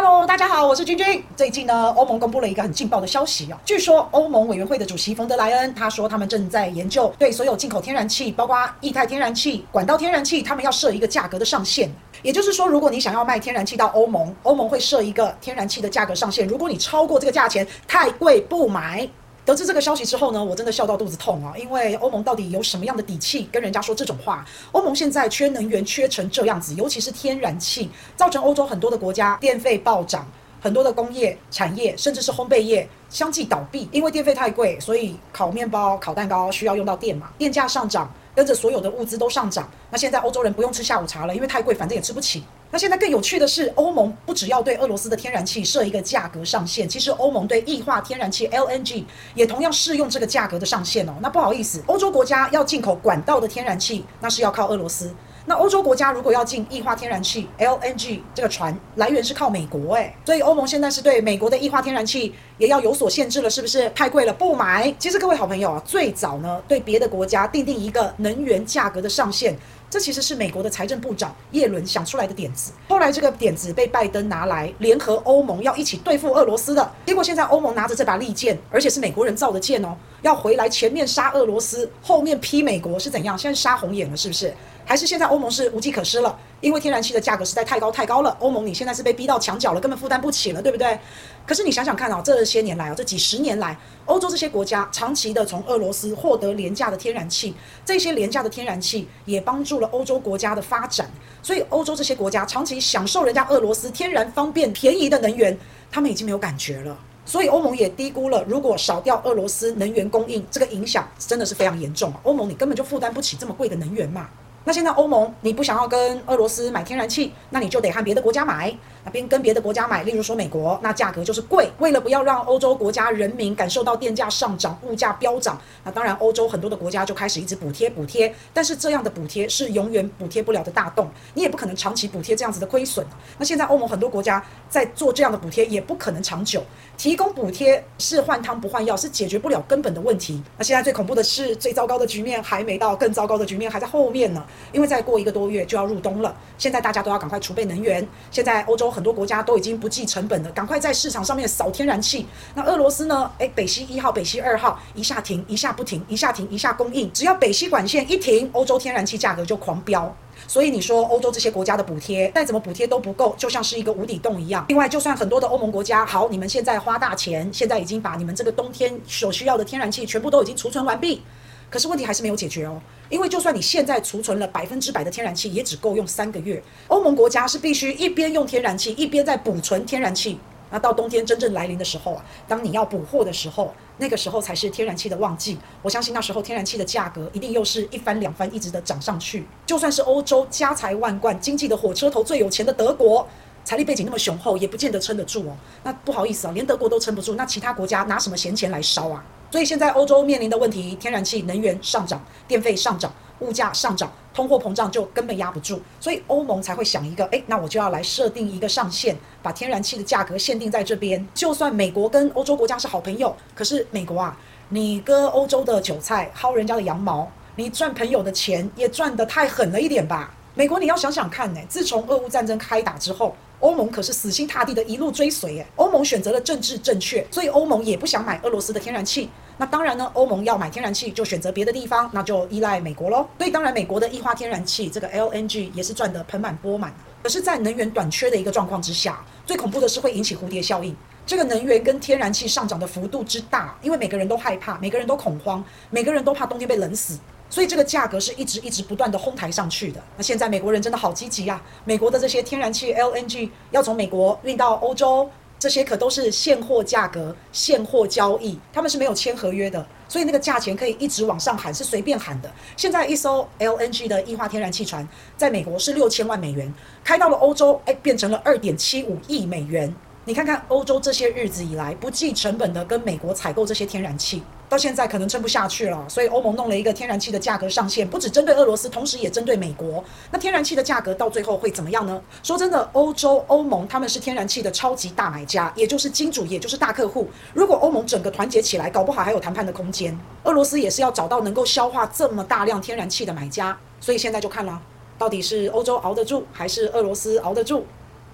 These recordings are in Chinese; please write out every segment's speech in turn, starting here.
Hello，大家好，我是君君。最近呢，欧盟公布了一个很劲爆的消息啊，据说欧盟委员会的主席冯德莱恩他说，他们正在研究对所有进口天然气，包括液态天然气、管道天然气，他们要设一个价格的上限。也就是说，如果你想要卖天然气到欧盟，欧盟会设一个天然气的价格上限。如果你超过这个价钱，太贵不买。得知这个消息之后呢，我真的笑到肚子痛啊！因为欧盟到底有什么样的底气跟人家说这种话？欧盟现在缺能源缺成这样子，尤其是天然气，造成欧洲很多的国家电费暴涨，很多的工业产业甚至是烘焙业相继倒闭，因为电费太贵，所以烤面包、烤蛋糕需要用到电嘛，电价上涨。跟着所有的物资都上涨，那现在欧洲人不用吃下午茶了，因为太贵，反正也吃不起。那现在更有趣的是，欧盟不只要对俄罗斯的天然气设一个价格上限，其实欧盟对液化天然气 LNG 也同样适用这个价格的上限哦。那不好意思，欧洲国家要进口管道的天然气，那是要靠俄罗斯。那欧洲国家如果要进液化天然气 LNG 这个船来源是靠美国诶，所以欧盟现在是对美国的液化天然气也要有所限制了，是不是？太贵了不买。其实各位好朋友啊，最早呢对别的国家定定一个能源价格的上限，这其实是美国的财政部长耶伦想出来的点子。后来这个点子被拜登拿来联合欧盟要一起对付俄罗斯的，结果现在欧盟拿着这把利剑，而且是美国人造的剑哦，要回来前面杀俄罗斯，后面劈美国是怎样？现在杀红眼了是不是？还是现在欧盟是无计可施了，因为天然气的价格实在太高太高了。欧盟你现在是被逼到墙角了，根本负担不起了，对不对？可是你想想看啊，这些年来啊，这几十年来，欧洲这些国家长期的从俄罗斯获得廉价的天然气，这些廉价的天然气也帮助了欧洲国家的发展。所以欧洲这些国家长期享受人家俄罗斯天然方便便宜的能源，他们已经没有感觉了。所以欧盟也低估了，如果少掉俄罗斯能源供应，这个影响真的是非常严重。欧盟你根本就负担不起这么贵的能源嘛。那现在欧盟，你不想要跟俄罗斯买天然气，那你就得和别的国家买。边跟别的国家买，例如说美国，那价格就是贵。为了不要让欧洲国家人民感受到电价上涨、物价飙涨，那当然欧洲很多的国家就开始一直补贴补贴。但是这样的补贴是永远补贴不了的大洞，你也不可能长期补贴这样子的亏损。那现在欧盟很多国家在做这样的补贴，也不可能长久。提供补贴是换汤不换药，是解决不了根本的问题。那现在最恐怖的是，最糟糕的局面还没到，更糟糕的局面还在后面呢。因为再过一个多月就要入冬了，现在大家都要赶快储备能源。现在欧洲很多国家都已经不计成本了，赶快在市场上面扫天然气。那俄罗斯呢？诶，北溪一号、北溪二号一下停，一下不停，一下停，一下供应。只要北溪管线一停，欧洲天然气价格就狂飙。所以你说欧洲这些国家的补贴再怎么补贴都不够，就像是一个无底洞一样。另外，就算很多的欧盟国家，好，你们现在花大钱，现在已经把你们这个冬天所需要的天然气全部都已经储存完毕。可是问题还是没有解决哦，因为就算你现在储存了百分之百的天然气，也只够用三个月。欧盟国家是必须一边用天然气，一边在补存天然气。那到冬天真正来临的时候啊，当你要补货的时候，那个时候才是天然气的旺季。我相信那时候天然气的价格一定又是一番两番，一直的涨上去。就算是欧洲家财万贯、经济的火车头最有钱的德国，财力背景那么雄厚，也不见得撑得住哦。那不好意思啊，连德国都撑不住，那其他国家拿什么闲钱来烧啊？所以现在欧洲面临的问题，天然气能源上涨，电费上涨，物价上涨，通货膨胀就根本压不住，所以欧盟才会想一个，诶，那我就要来设定一个上限，把天然气的价格限定在这边。就算美国跟欧洲国家是好朋友，可是美国啊，你割欧洲的韭菜，薅人家的羊毛，你赚朋友的钱也赚得太狠了一点吧？美国你要想想看呢，自从俄乌战争开打之后。欧盟可是死心塌地的一路追随，哎，欧盟选择了政治正确，所以欧盟也不想买俄罗斯的天然气。那当然呢，欧盟要买天然气就选择别的地方，那就依赖美国喽。所以当然，美国的液化天然气这个 LNG 也是赚得盆满钵满。可是，在能源短缺的一个状况之下，最恐怖的是会引起蝴蝶效应。这个能源跟天然气上涨的幅度之大，因为每个人都害怕，每个人都恐慌，每个人都怕冬天被冷死。所以这个价格是一直一直不断的哄抬上去的。那现在美国人真的好积极啊！美国的这些天然气 LNG 要从美国运到欧洲，这些可都是现货价格、现货交易，他们是没有签合约的，所以那个价钱可以一直往上喊，是随便喊的。现在一艘 LNG 的液化天然气船在美国是六千万美元，开到了欧洲，哎，变成了二点七五亿美元。你看看欧洲这些日子以来不计成本的跟美国采购这些天然气，到现在可能撑不下去了，所以欧盟弄了一个天然气的价格上限，不只针对俄罗斯，同时也针对美国。那天然气的价格到最后会怎么样呢？说真的，欧洲欧盟他们是天然气的超级大买家，也就是金主，也就是大客户。如果欧盟整个团结起来，搞不好还有谈判的空间。俄罗斯也是要找到能够消化这么大量天然气的买家，所以现在就看了，到底是欧洲熬得住，还是俄罗斯熬得住？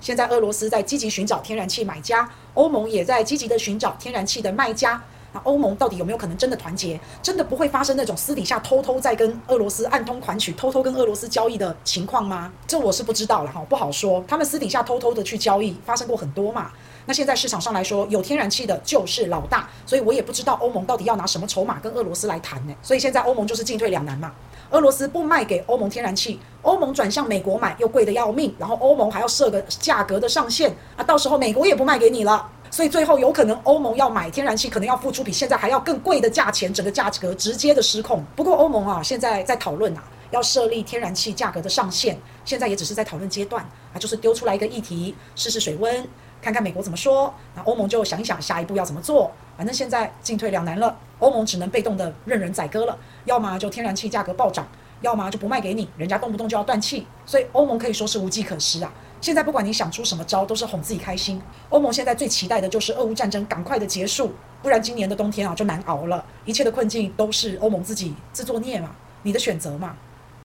现在俄罗斯在积极寻找天然气买家，欧盟也在积极的寻找天然气的卖家。那欧盟到底有没有可能真的团结？真的不会发生那种私底下偷偷在跟俄罗斯暗通款曲、偷偷跟俄罗斯交易的情况吗？这我是不知道了哈，不好说。他们私底下偷偷的去交易，发生过很多嘛。那现在市场上来说，有天然气的就是老大，所以我也不知道欧盟到底要拿什么筹码跟俄罗斯来谈呢？所以现在欧盟就是进退两难嘛。俄罗斯不卖给欧盟天然气，欧盟转向美国买，又贵得要命，然后欧盟还要设个价格的上限啊，到时候美国也不卖给你了，所以最后有可能欧盟要买天然气，可能要付出比现在还要更贵的价钱，整个价格直接的失控。不过欧盟啊，现在在讨论啊，要设立天然气价格的上限，现在也只是在讨论阶段啊，就是丢出来一个议题，试试水温。看看美国怎么说，那欧盟就想一想下一步要怎么做。反正现在进退两难了，欧盟只能被动的任人宰割了。要么就天然气价格暴涨，要么就不卖给你，人家动不动就要断气。所以欧盟可以说是无计可施啊。现在不管你想出什么招，都是哄自己开心。欧盟现在最期待的就是俄乌战争赶快的结束，不然今年的冬天啊就难熬了。一切的困境都是欧盟自己自作孽嘛，你的选择嘛。